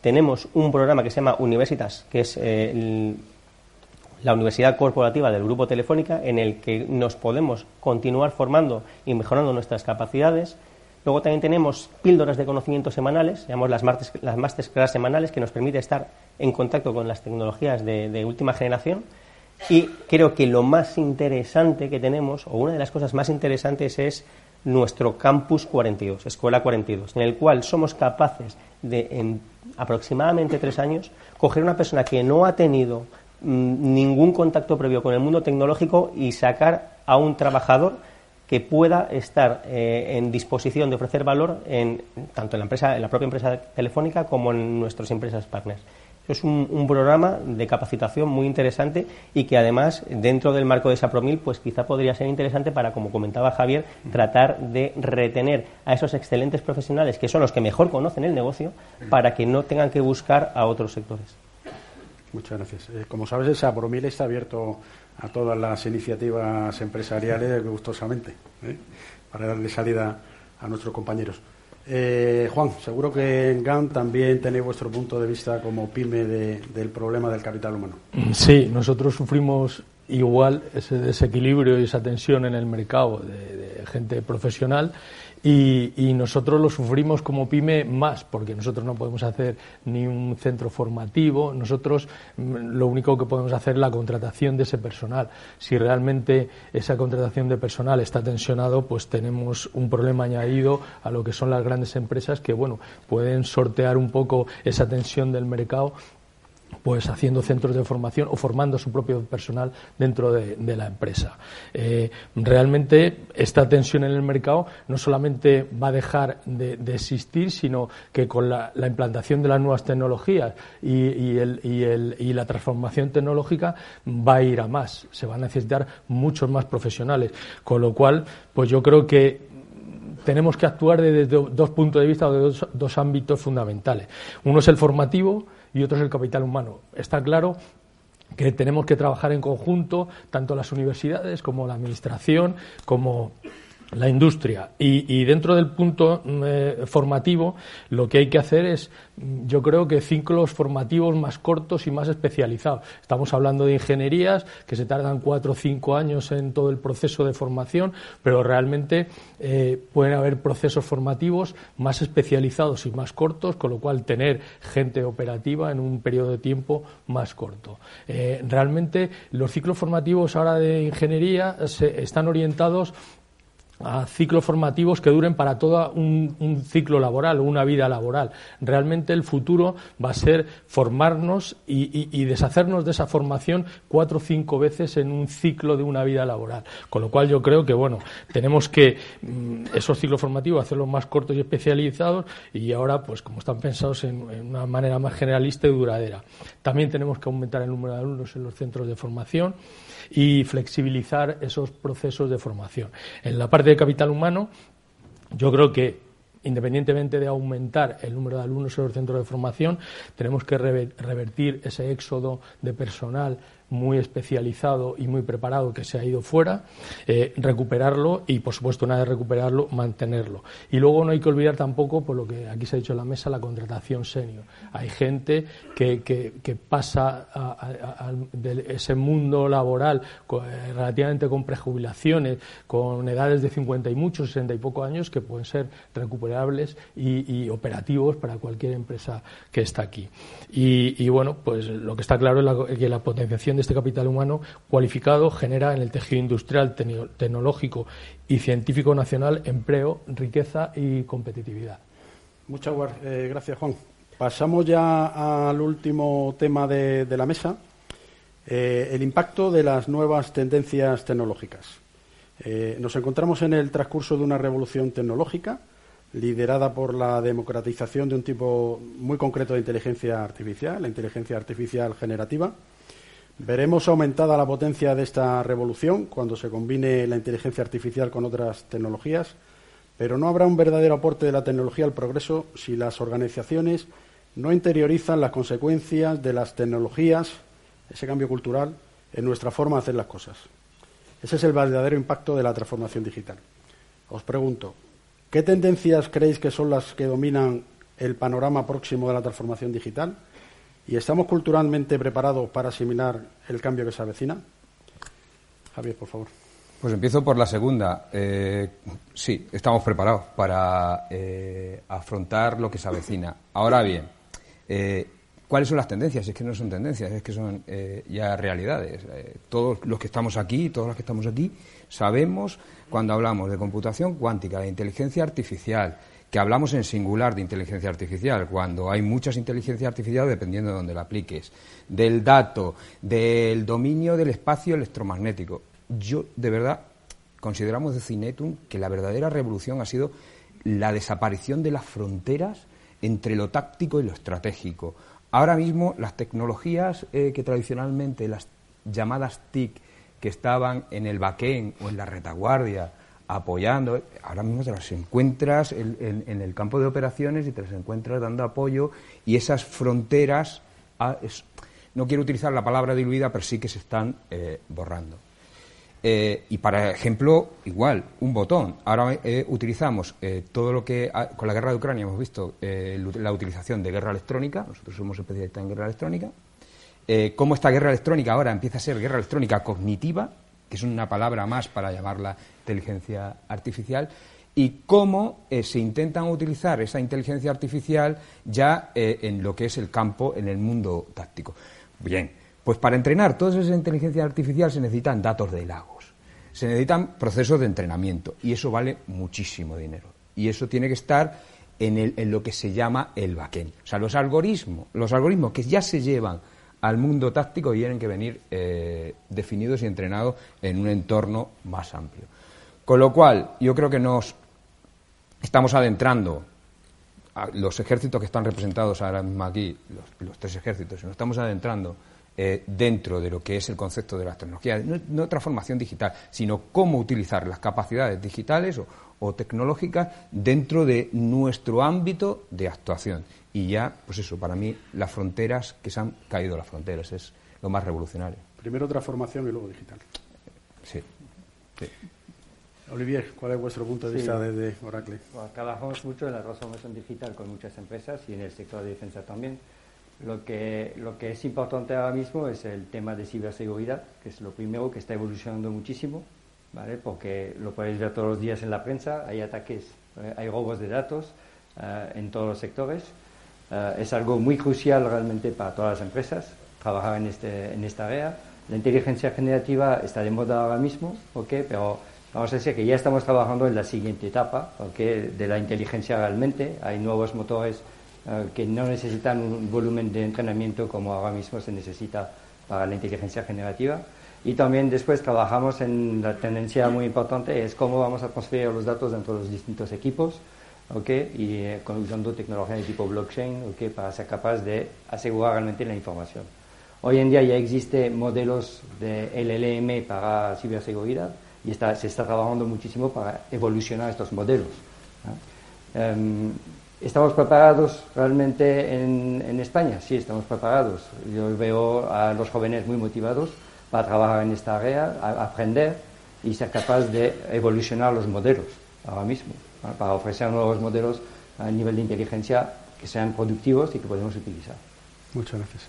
tenemos un programa que se llama Universitas, que es eh, la universidad corporativa del Grupo Telefónica, en el que nos podemos continuar formando y mejorando nuestras capacidades. Luego también tenemos píldoras de conocimiento semanales, llamamos las, las masterclass semanales, que nos permite estar en contacto con las tecnologías de, de última generación. Y creo que lo más interesante que tenemos, o una de las cosas más interesantes, es nuestro Campus 42, Escuela 42, en el cual somos capaces de, en aproximadamente tres años, coger una persona que no ha tenido ningún contacto previo con el mundo tecnológico y sacar a un trabajador que pueda estar eh, en disposición de ofrecer valor en, tanto en la, empresa, en la propia empresa telefónica como en nuestras empresas partners. Es un, programa de capacitación muy interesante y que además, dentro del marco de Sapromil, pues quizá podría ser interesante para, como comentaba Javier, tratar de retener a esos excelentes profesionales que son los que mejor conocen el negocio para que no tengan que buscar a otros sectores. Muchas gracias. Eh, como sabes, Sapromil está abierto a todas las iniciativas empresariales gustosamente ¿eh? para darle salida a nuestros compañeros. Eh, Juan, seguro que en GAN también tenéis vuestro punto de vista como pyme del problema del capital humano. Sí, nosotros sufrimos igual ese desequilibrio y esa tensión en el mercado de gente profesional y, nosotros lo sufrimos como pyme más, porque nosotros no podemos hacer ni un centro formativo, nosotros mm, lo único que podemos hacer es la contratación de ese personal. Si realmente esa contratación de personal está tensionado, pues tenemos un problema añadido a lo que son las grandes empresas que, bueno, pueden sortear un poco esa tensión del mercado pues haciendo centros de formación o formando su propio personal dentro de, la empresa. Eh, realmente esta tensión en el mercado no solamente va a dejar de, existir, sino que con la, implantación de las nuevas tecnologías y, la transformación tecnológica va a ir a más. Se van a necesitar muchos más profesionales. Con lo cual, pues yo creo que tenemos que actuar desde dos puntos de vista o de dos ámbitos fundamentales. Uno es el formativo y otro es el capital humano. Está claro que tenemos que trabajar en conjunto, tanto las universidades como la administración, como la industria. Y, dentro del punto mm, eh, formativo, lo que hay que hacer es, mm, yo creo que ciclos formativos más cortos y más especializados. Estamos hablando de ingenierías que se tardan cuatro o cinco años en todo el proceso de formación, pero realmente eh, pueden haber procesos formativos más especializados y más cortos, con lo cual tener gente operativa en un periodo de tiempo más corto. Eh, realmente los ciclos formativos ahora de ingeniería se, están orientados a ciclos formativos que duren para todo un, ciclo laboral o una vida laboral. Realmente el futuro va a ser formarnos y, deshacernos de esa formación cuatro o cinco veces en un ciclo de una vida laboral. Con lo cual yo creo que, bueno, tenemos que mm, esos ciclos formativos hacerlos más cortos y especializados y ahora, pues como están pensados en, en una manera más generalista y duradera. También tenemos que aumentar el número de alumnos en los centros de formación y flexibilizar esos procesos de formación. En la parte de capital humano, yo creo que independientemente de aumentar el número de alumnos en los centros de formación, tenemos que revertir ese éxodo de personal muy especializado y muy preparado que se ha ido fuera, eh, recuperarlo y, por supuesto, una vez recuperarlo, mantenerlo. Y luego no hay que olvidar tampoco, por lo que aquí se ha dicho en la mesa, la contratación senior. Hay gente que, que, pasa de ese mundo laboral eh, relativamente con prejubilaciones, con edades de 50 y muchos, 60 y pocos años, que pueden ser recuperables y, operativos para cualquier empresa que está aquí. Y, bueno, pues lo que está claro es que la potenciación de este capital humano cualificado genera en el tejido industrial, tecnológico y científico nacional empleo, riqueza y competitividad. Muchas eh, gracias, Juan. Pasamos ya al último tema de, la mesa, eh, el impacto de las nuevas tendencias tecnológicas. Eh, nos encontramos en el transcurso de una revolución tecnológica liderada por la democratización de un tipo muy concreto de inteligencia artificial, la inteligencia artificial generativa, Veremos aumentada la potencia de esta revolución cuando se combine la inteligencia artificial con otras tecnologías, pero no habrá un verdadero aporte de la tecnología al progreso si las organizaciones no interiorizan las consecuencias de las tecnologías, ese cambio cultural, en nuestra forma de hacer las cosas. Ese es el verdadero impacto de la transformación digital. Os pregunto, ¿qué tendencias creéis que son las que dominan el panorama próximo de la transformación digital? ¿Y estamos culturalmente preparados para asimilar el cambio que se avecina? Javier, por favor. Pues empiezo por la segunda. Eh, sí, estamos preparados para eh, afrontar lo que se avecina. Ahora bien, eh, ¿cuáles son las tendencias? Es que no son tendencias, es que son ya realidades. todos los que estamos aquí, todos los que estamos aquí, sabemos cuando hablamos de computación cuántica, de inteligencia artificial, que hablamos en singular de inteligencia artificial, cuando hay muchas inteligencias artificiales dependiendo de dónde la apliques, del dato, del dominio del espacio electromagnético. Yo, de verdad, consideramos de Cinetum que la verdadera revolución ha sido la desaparición de las fronteras entre lo táctico y lo estratégico. Ahora mismo las tecnologías eh, que tradicionalmente las llamadas TIC que estaban en el backend o en la retaguardia apoyando. Ahora mismo te las encuentras en, el campo de operaciones y te las encuentras dando apoyo y esas fronteras, ah, no quiero utilizar la palabra diluida, pero sí que se están eh, borrando. Eh, y para ejemplo, igual, un botón. Ahora eh, utilizamos todo lo que con la guerra de Ucrania hemos visto la utilización de guerra electrónica. Nosotros somos especialistas en guerra electrónica. cómo esta guerra electrónica ahora empieza a ser guerra electrónica cognitiva, que es una palabra más para llamarla inteligencia artificial, y cómo eh, se intentan utilizar esa inteligencia artificial ya eh, en lo que es el campo, en el mundo táctico. Bien, pues para entrenar toda esa inteligencia artificial se necesitan datos de lagos, se necesitan procesos de entrenamiento, y eso vale muchísimo dinero. Y eso tiene que estar en, el, en lo que se llama el backend. O sea, los algoritmos, los algoritmos que ya se llevan al mundo táctico tienen que venir eh, definidos y entrenados en un entorno más amplio. Con lo cual, yo creo que nos estamos adentrando a los ejércitos que están representados ahora mismo aquí, los, tres ejércitos, nos estamos adentrando eh, dentro de lo que es el concepto de las tecnologías, no, no, transformación digital, sino cómo utilizar las capacidades digitales o, o tecnológicas dentro de nuestro ámbito de actuación y ya, pues eso, para mí las fronteras, que se han caído las fronteras, es lo más revolucionario. Primero transformación y luego digital. Sí. Olivier, ¿cuál es vuestro punto de vista desde Oracle? trabajamos mucho en la transformación digital con muchas empresas y en el sector de defensa también. Lo que, lo que es importante ahora mismo es el tema de ciberseguridad, que es lo primero que está evolucionando muchísimo, porque lo podéis ver todos los días en la prensa, hay ataques, ¿eh? hay robos de datos eh, en todos los sectores eh, es algo muy crucial realmente para todas las empresas, trabajar en, este, en esta área. La inteligencia generativa está de moda ahora mismo, okay, pero vamos a decir que ya estamos trabajando en la siguiente etapa de la inteligencia realmente. Hay nuevos motores que no necesitan un volumen de entrenamiento como ahora mismo se necesita para la inteligencia generativa. Y también después trabajamos en la tendencia muy importante, es cómo vamos a transferir los datos dentro de los distintos equipos, ¿okay? y eh, usando tecnología de tipo blockchain ¿okay? para ser capaz de asegurar realmente la información. Hoy en día ya existen modelos de LLM para ciberseguridad y está, se está trabajando muchísimo para evolucionar estos modelos. Em, ¿Estamos preparados realmente en, en, España? Sí, estamos preparados. Yo veo a los jóvenes muy motivados para trabajar en esta área, aprender y ser capaz de evolucionar los modelos ahora mismo, para ofrecer nuevos modelos a nivel de inteligencia que sean productivos y que podemos utilizar. Muchas gracias.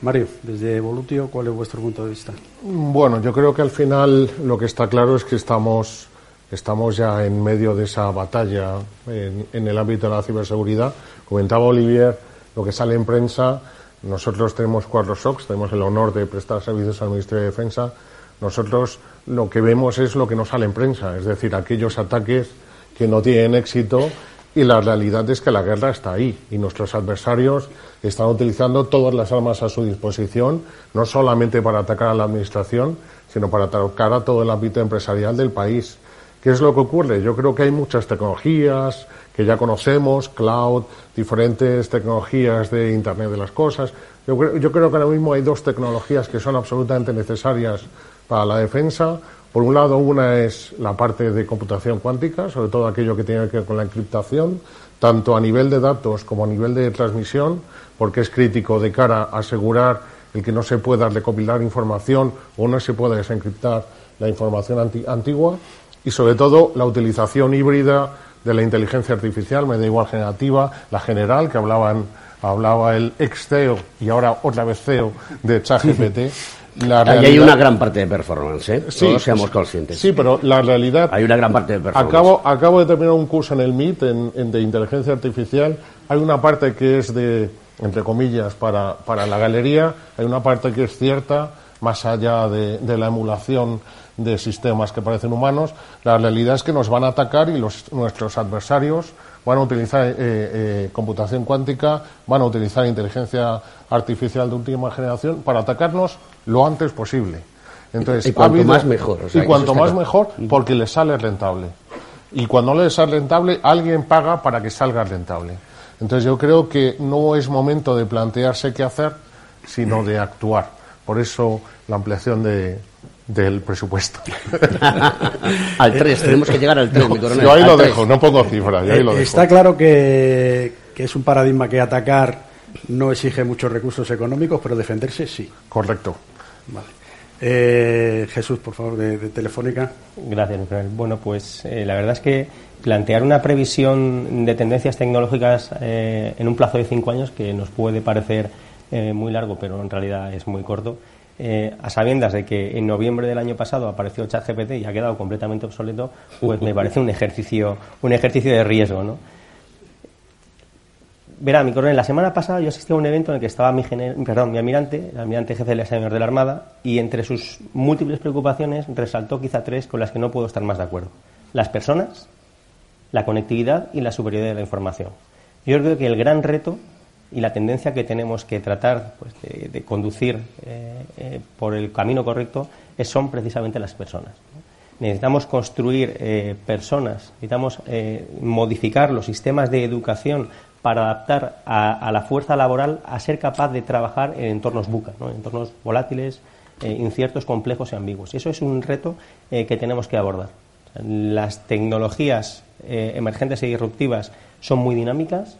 Mario, desde Evolutio, ¿cuál es vuestro punto de vista? Bueno, yo creo que al final lo que está claro es que estamos, estamos ya en medio de esa batalla en, en el ámbito de la ciberseguridad. Comentaba Olivier lo que sale en prensa. Nosotros tenemos cuatro SOCs, tenemos el honor de prestar servicios al Ministerio de Defensa. Nosotros lo que vemos es lo que nos sale en prensa, es decir, aquellos ataques que no tienen éxito y la realidad es que la guerra está ahí y nuestros adversarios están utilizando todas las armas a su disposición, no solamente para atacar a la Administración, sino para atacar a todo el ámbito empresarial del país. ¿Qué es lo que ocurre? Yo creo que hay muchas tecnologías que ya conocemos, cloud, diferentes tecnologías de Internet de las Cosas. Yo creo, yo creo que ahora mismo hay dos tecnologías que son absolutamente necesarias para la defensa. Por un lado, una es la parte de computación cuántica, sobre todo aquello que tiene que ver con la encriptación, tanto a nivel de datos como a nivel de transmisión, porque es crítico de cara a asegurar el que no se pueda recopilar información o no se pueda desencriptar la información antigua y sobre todo la utilización híbrida de la inteligencia artificial, me da igual generativa, la general que hablaban hablaba el ex CEO y ahora otra vez CEO de ChatGPT Ahí hay una gran parte de performance, ¿eh? Sí, Todos seamos conscientes. Sí, pero la realidad... Hay una gran parte de performance. Acabo, acabo de terminar un curso en el MIT en, de inteligencia artificial. Hay una parte que es de, entre comillas, para, para la galería. Hay una parte que es cierta, más allá de, de la emulación de sistemas que parecen humanos. La realidad es que nos van a atacar y los, nuestros adversarios van a utilizar eh, eh, computación cuántica, van a utilizar inteligencia artificial de última generación para atacarnos lo antes posible. Entonces, y cuanto más mejor. y cuanto más mejor, porque les sale rentable. Y cuando no les sale rentable, alguien paga para que salga rentable. Entonces yo creo que no es momento de plantearse qué hacer, sino de actuar. Por eso la ampliación de, del presupuesto. al 3, tenemos que llegar al 3, mi coronel. Yo ahí lo dejo, no pongo cifras. Ahí lo dejo. Está claro que, que es un paradigma que atacar no exige muchos recursos económicos, pero defenderse sí. Correcto. Vale. Eh, Jesús, por favor, de, Telefónica. Gracias, Bueno, pues eh, la verdad es que plantear una previsión de tendencias tecnológicas eh, en un plazo de cinco años, que nos puede parecer muy largo, pero en realidad es muy corto, a sabiendas de que en noviembre del año pasado apareció ChatGPT y ha quedado completamente obsoleto, pues me parece un ejercicio, un ejercicio de riesgo, ¿no? Verá, mi coronel, la semana pasada yo asistí a un evento en el que estaba mi, perdón, mi almirante, el almirante jefe del Señor de la Armada, y entre sus múltiples preocupaciones resaltó quizá tres con las que no puedo estar más de acuerdo. Las personas, la conectividad y la superioridad de la información. Yo creo que el gran reto y la tendencia que tenemos que tratar pues, de, conducir eh, eh, por el camino correcto son precisamente las personas. Necesitamos construir eh, personas, necesitamos modificar los sistemas de educación para adaptar a, la fuerza laboral a ser capaz de trabajar en entornos buca, en entornos volátiles, inciertos, complejos y ambiguos. Y eso es un reto que tenemos que abordar. Las tecnologías emergentes y disruptivas son muy dinámicas.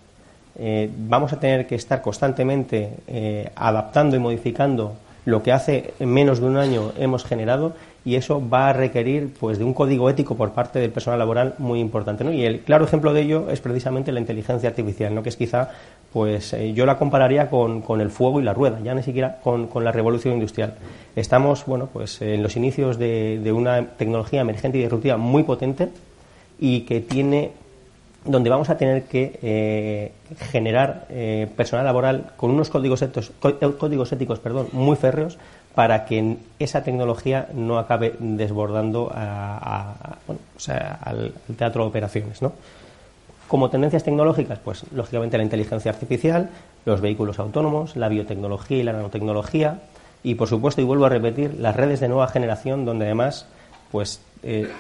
Vamos a tener que estar constantemente adaptando y modificando lo que hace menos de un año hemos generado y eso va a requerir pues de un código ético por parte del personal laboral muy importante ¿no? y el claro ejemplo de ello es precisamente la inteligencia artificial ¿no? que es quizá pues eh, yo la compararía con, con, el fuego y la rueda ya ni siquiera con, con, la revolución industrial estamos bueno pues en los inicios de, de una tecnología emergente y disruptiva muy potente y que tiene donde vamos a tener que eh, generar eh, personal laboral con unos códigos éticos, códigos éticos perdón, muy férreos para que esa tecnología no acabe desbordando a, o sea, al, teatro de operaciones, ¿no? Como tendencias tecnológicas, pues lógicamente la inteligencia artificial, los vehículos autónomos, la biotecnología y la nanotecnología, y por supuesto, y vuelvo a repetir, las redes de nueva generación, donde además, pues eh,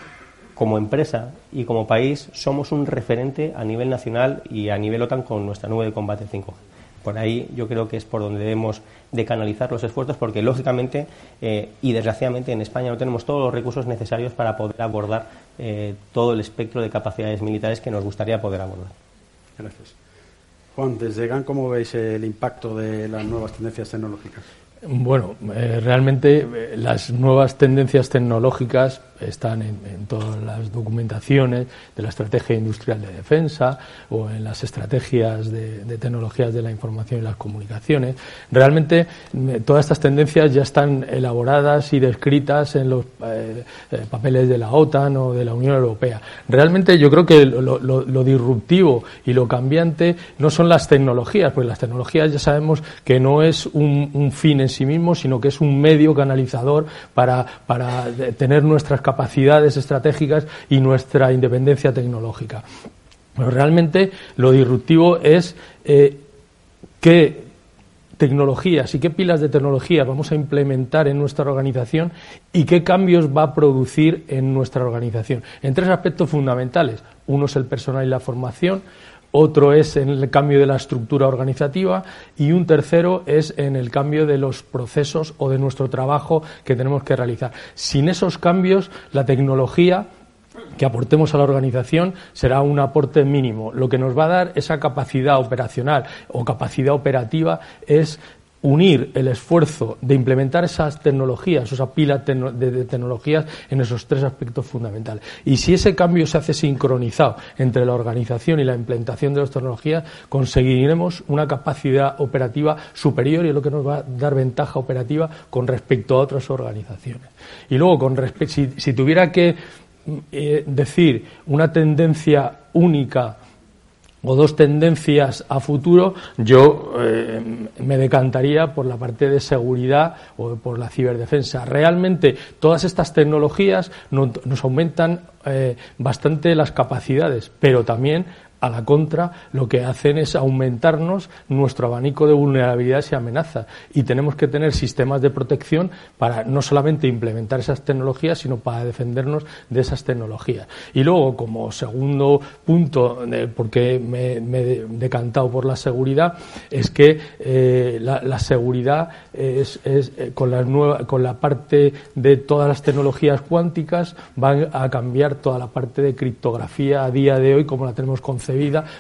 como empresa y como país somos un referente a nivel nacional y a nivel OTAN con nuestra nube de combate 5G. Por ahí yo creo que es por donde debemos de canalizar los esfuerzos porque lógicamente eh, y desgraciadamente en España no tenemos todos los recursos necesarios para poder abordar eh, todo el espectro de capacidades militares que nos gustaría poder abordar. Gracias. Juan, desde GAN, ¿cómo veis el impacto de las nuevas tendencias tecnológicas? Bueno, eh, realmente las nuevas tendencias tecnológicas están en, todas las documentaciones de la estrategia industrial de defensa o en las estrategias de, tecnologías de la información y las comunicaciones. Realmente eh, todas estas tendencias ya están elaboradas y descritas en los eh, eh, papeles de la OTAN o de la Unión Europea. Realmente yo creo que lo, disruptivo y lo cambiante no son las tecnologías, porque las tecnologías ya sabemos que no es un, un fin en sí mismo, sino que es un medio canalizador para, para tener nuestras capacidades estratégicas y nuestra independencia tecnológica. Pero realmente lo disruptivo es eh, qué tecnologías y qué pilas de tecnología vamos a implementar en nuestra organización y qué cambios va a producir en nuestra organización. En tres aspectos fundamentales. Uno es el personal y la formación, otro es en el cambio de la estructura organizativa y un tercero es en el cambio de los procesos o de nuestro trabajo que tenemos que realizar. Sin esos cambios, la tecnología que aportemos a la organización será un aporte mínimo. Lo que nos va a dar esa capacidad operacional o capacidad operativa es unir el esfuerzo de implementar esas tecnologías, esa pila de tecnologías en esos tres aspectos fundamentales. Y si ese cambio se hace sincronizado entre la organización y la implementación de las tecnologías, conseguiremos una capacidad operativa superior y es lo que nos va a dar ventaja operativa con respecto a otras organizaciones. Y luego, con si, si tuviera que eh, decir una tendencia única o dos tendencias a futuro, yo eh, me decantaría por la parte de seguridad o por la ciberdefensa. Realmente todas estas tecnologías nos, aumentan eh, bastante las capacidades, pero también a la contra, lo que hacen es aumentarnos nuestro abanico de vulnerabilidades y amenazas. Y tenemos que tener sistemas de protección para no solamente implementar esas tecnologías, sino para defendernos de esas tecnologías. Y luego, como segundo punto, porque me, he decantado por la seguridad, es que eh, la, seguridad es, eh, con, la nueva, con la parte de todas las tecnologías cuánticas van a cambiar toda la parte de criptografía a día de hoy como la tenemos concebida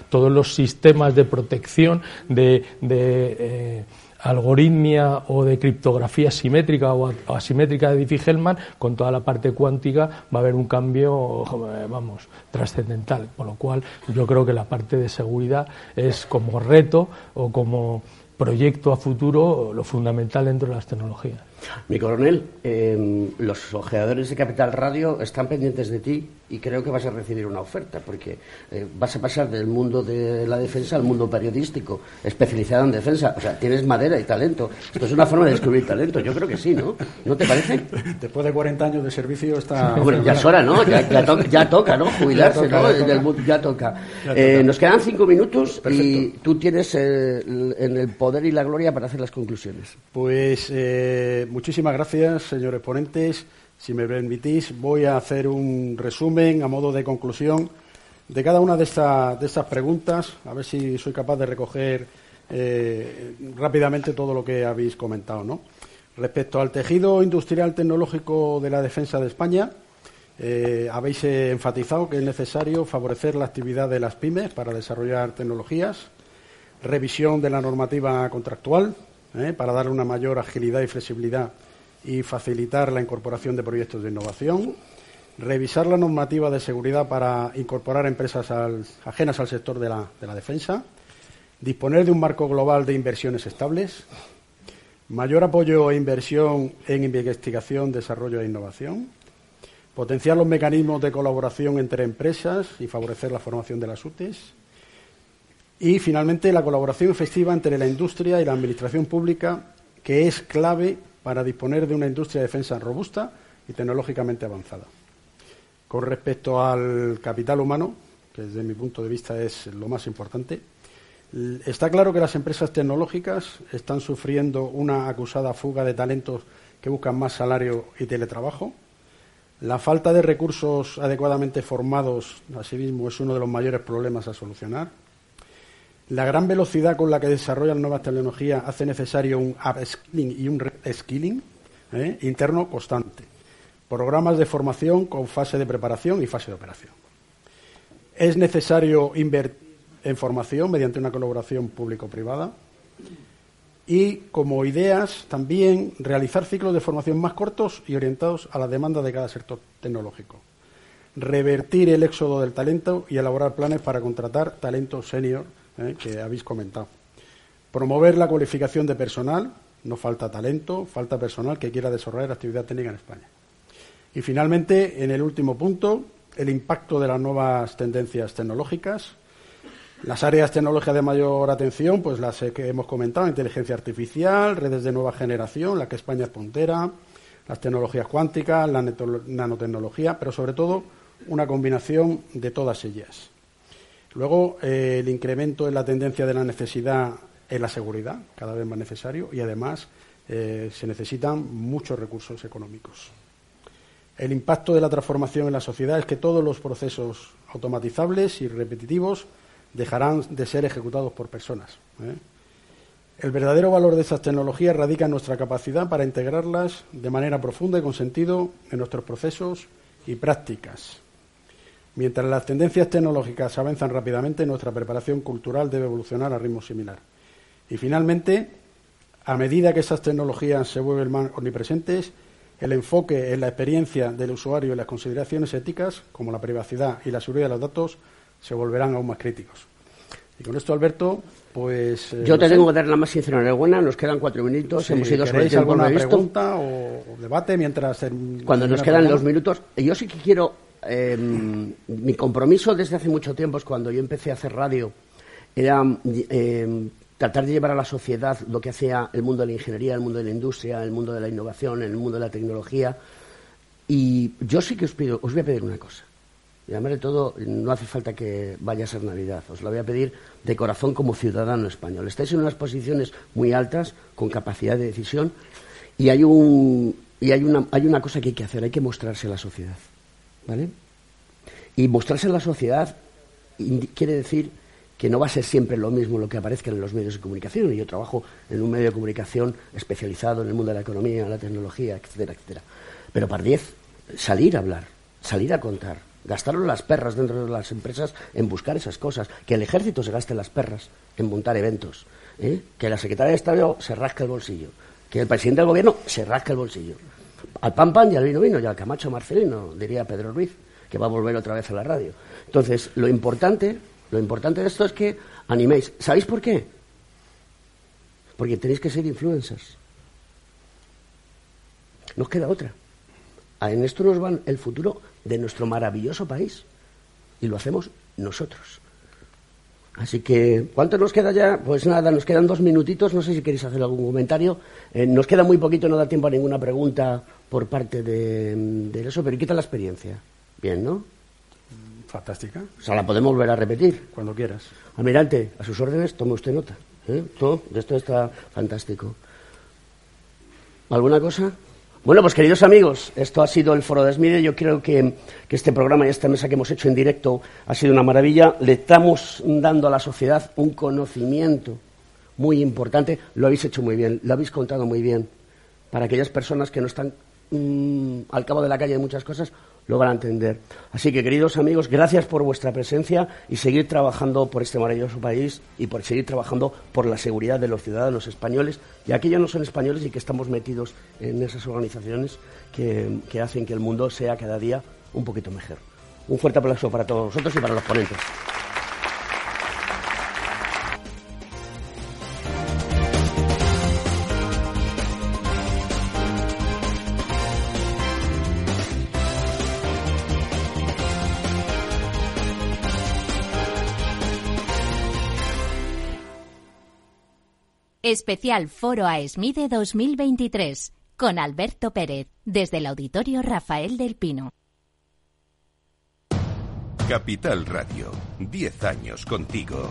todos los sistemas de protección de, eh, algoritmia o de criptografía simétrica o asimétrica de Diffie-Hellman, con toda la parte cuántica va a haber un cambio, eh, vamos, trascendental. Por lo cual, yo creo que la parte de seguridad es como reto o como proyecto a futuro lo fundamental dentro de las tecnologías. Mi coronel, em, los ojeadores de Capital Radio están pendientes de ti y creo que vas a recibir una oferta, porque eh, vas a pasar del mundo de la defensa al mundo periodístico, especializado en defensa. O sea, tienes madera y talento. Esto es una forma de descubrir talento. Yo creo que sí, ¿no? ¿No te parece? Después de 40 años de servicio está... ya es hora, ¿no? Ya, toca, ¿no? Jubilarse, ¿no? Ya toca. Eh, nos quedan cinco minutos y tú tienes en el poder y la gloria para hacer las conclusiones. Pues... Eh, muchísimas gracias, señores ponentes. Si me permitís, voy a hacer un resumen a modo de conclusión de cada una de, estas preguntas, a ver si soy capaz de recoger eh, rápidamente todo lo que habéis comentado. ¿no? Respecto al tejido industrial tecnológico de la defensa de España, eh, habéis enfatizado que es necesario favorecer la actividad de las pymes para desarrollar tecnologías, revisión de la normativa contractual, ¿eh? para darle una mayor agilidad y flexibilidad y facilitar la incorporación de proyectos de innovación, revisar la normativa de seguridad para incorporar empresas ajenas al sector de la, de la defensa, disponer de un marco global de inversiones estables, mayor apoyo e inversión en investigación, desarrollo e innovación, potenciar los mecanismos de colaboración entre empresas y favorecer la formación de las UTES, y finalmente la colaboración efectiva entre la industria y la administración pública, que es clave para disponer de una industria de defensa robusta y tecnológicamente avanzada. Con respecto al capital humano, que desde mi punto de vista es lo más importante, está claro que las empresas tecnológicas están sufriendo una acusada fuga de talentos que buscan más salario y teletrabajo. La falta de recursos adecuadamente formados, asimismo, es uno de los mayores problemas a solucionar. La gran velocidad con la que desarrollan nuevas tecnologías hace necesario un upskilling y un reskilling ¿eh? interno constante. Programas de formación con fase de preparación y fase de operación. Es necesario invertir en formación mediante una colaboración público-privada y como ideas también realizar ciclos de formación más cortos y orientados a la demanda de cada sector tecnológico. Revertir el éxodo del talento y elaborar planes para contratar talento senior ¿eh? que habéis comentado. Promover la cualificación de personal, no falta talento, falta personal que quiera desarrollar actividad técnica en España. Y finalmente, en el último punto, el impacto de las nuevas tendencias tecnológicas. Las áreas tecnológicas de mayor atención, pues las que hemos comentado, inteligencia artificial, redes de nueva generación, la que España es puntera, las tecnologías cuánticas, la nanotecnología, pero sobre todo una combinación de todas ellas. Luego, eh, el incremento en la tendencia de la necesidad en la seguridad, cada vez más necesario, y además eh, se necesitan muchos recursos económicos. El impacto de la transformación en la sociedad es que todos los procesos automatizables y repetitivos dejarán de ser ejecutados por personas. ¿eh? El verdadero valor de estas tecnologías radica en nuestra capacidad para integrarlas de manera profunda y con sentido en nuestros procesos y prácticas. Mientras las tendencias tecnológicas avanzan rápidamente, nuestra preparación cultural debe evolucionar a ritmo similar. Y finalmente, a medida que esas tecnologías se vuelven más omnipresentes, el enfoque en la experiencia del usuario y las consideraciones éticas, como la privacidad y la seguridad de los datos, se volverán aún más críticos. Y con esto, Alberto, pues... Eh, Yo te tengo que dar la más sincera enhorabuena, nos quedan cuatro minutos, hemos ido sobre el tiempo alguna pregunta o, debate mientras... Cuando nos quedan los minutos, yo sí que quiero Em, mi compromiso desde hace mucho tiempo es cuando yo empecé a hacer radio, era em, tratar de llevar a la sociedad lo que hacía el mundo de la ingeniería, el mundo de la industria, el mundo de la innovación, el mundo de la tecnología. Y yo sí que os pido, os voy a pedir una cosa. Y además de todo, no hace falta que vaya a ser Navidad. Os la voy a pedir de corazón como ciudadano español. Estáis en unas posiciones muy altas, con capacidad de decisión, y hay, un, y hay, una, hay una cosa que hay que hacer, hay que mostrarse a la sociedad. ¿Vale? Y mostrarse en la sociedad quiere decir que no va a ser siempre lo mismo lo que aparezca en los medios de comunicación. Yo trabajo en un medio de comunicación especializado en el mundo de la economía, la tecnología, etcétera, etcétera. Pero para diez, salir a hablar, salir a contar, gastaron las perras dentro de las empresas en buscar esas cosas, que el ejército se gaste las perras en montar eventos, ¿eh? que la secretaria de Estado se rasca el bolsillo, que el presidente del gobierno se rasca el bolsillo al pan pan y al vino vino y al Camacho Marcelino, diría Pedro Ruiz, que va a volver otra vez a la radio. Entonces, lo importante, lo importante de esto es que animéis. ¿Sabéis por qué? Porque tenéis que ser influencers. Nos queda otra. En esto nos va el futuro de nuestro maravilloso país. Y lo hacemos nosotros. Así que, ¿cuánto nos queda ya? Pues nada, nos quedan dos minutitos. No sé si queréis hacer algún comentario. Eh, nos queda muy poquito, no da tiempo a ninguna pregunta por parte de, eso, pero ¿qué tal la experiencia? Bien, ¿no? Fantástica. O sea, la podemos volver a repetir. Cuando quieras. Almirante, a sus órdenes, tome usted nota. ¿eh? Todo, esto está fantástico. ¿Alguna cosa? Bueno, pues queridos amigos, esto ha sido el Foro de Esmide. Yo creo que, que, este programa y esta mesa que hemos hecho en directo ha sido una maravilla. Le estamos dando a la sociedad un conocimiento muy importante. Lo habéis hecho muy bien, lo habéis contado muy bien. Para aquellas personas que no están mm, al cabo de la calle de muchas cosas, lo van a entender. Así que, queridos amigos, gracias por vuestra presencia y seguir trabajando por este maravilloso país y por seguir trabajando por la seguridad de los ciudadanos españoles y aquellos no son españoles y que estamos metidos en esas organizaciones que, que hacen que el mundo sea cada día un poquito mejor. Un fuerte aplauso para todos vosotros y para los ponentes. Especial Foro AESMIDE 2023 con Alberto Pérez desde el Auditorio Rafael del Pino. Capital Radio, 10 años contigo.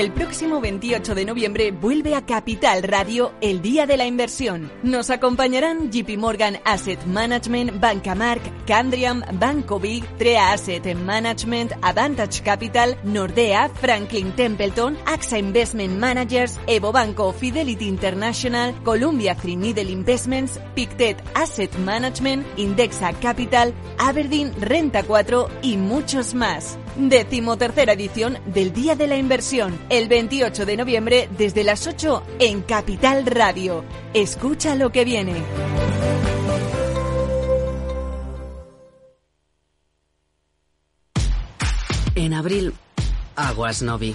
El próximo 28 de noviembre vuelve a Capital Radio el Día de la Inversión. Nos acompañarán JP Morgan Asset Management, Bancamark, Candriam, Banco Big, Trea Asset Management, Advantage Capital, Nordea, Franklin Templeton, AXA Investment Managers, Evo Banco, Fidelity International, Columbia Threadneedle Investments, Pictet Asset Management, Indexa Capital, Aberdeen Renta 4 y muchos más. Décimo tercera edición del Día de la Inversión, el 28 de noviembre desde las 8 en Capital Radio. Escucha lo que viene. En abril, aguas Novi.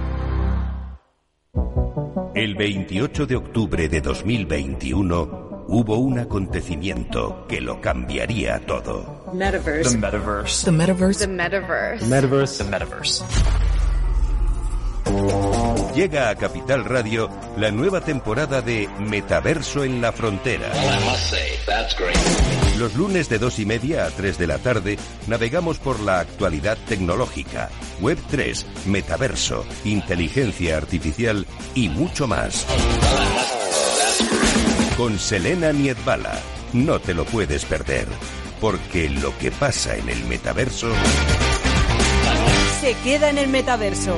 El 28 de octubre de 2021 hubo un acontecimiento que lo cambiaría todo. Metaverse. The metaverse. The metaverse. The metaverse. Metaverse. The metaverse. Llega a Capital Radio la nueva temporada de Metaverso en la Frontera. Los lunes de dos y media a 3 de la tarde navegamos por la actualidad tecnológica, Web 3, Metaverso, inteligencia artificial y mucho más. Con Selena Niedbala. No te lo puedes perder, porque lo que pasa en el metaverso Se queda en el metaverso.